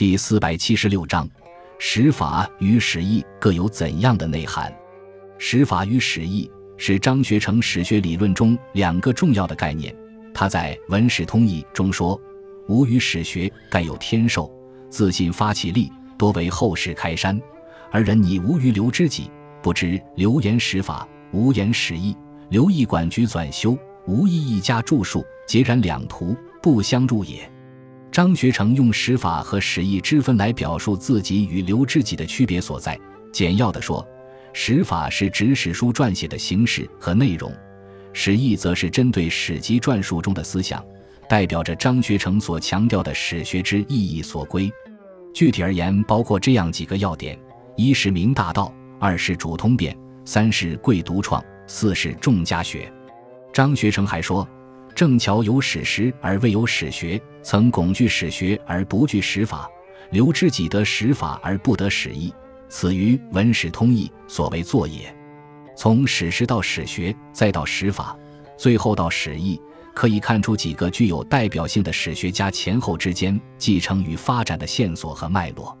第四百七十六章，史法与史义各有怎样的内涵？史法与史义是张学成史学理论中两个重要的概念。他在《文史通义》中说：“吾与史学盖有天授，自信发起力，多为后世开山。而人拟无于刘知己，不知刘言史法，无言史义。刘义管局纂修，无义一家著述，截然两途，不相入也。”张学成用史法和史义之分来表述自己与刘知己的区别所在。简要的说，史法是指史书撰写的形式和内容，史义则是针对史籍传述中的思想，代表着张学成所强调的史学之意义所归。具体而言，包括这样几个要点：一是明大道，二是主通变，三是贵独创，四是重家学。张学成还说。正巧有史实而未有史学，曾恐惧史学而不惧史法。留知己得史法而不得史意，此于文史通义所谓作也。从史实到史学，再到史法，最后到史意，可以看出几个具有代表性的史学家前后之间继承与发展的线索和脉络。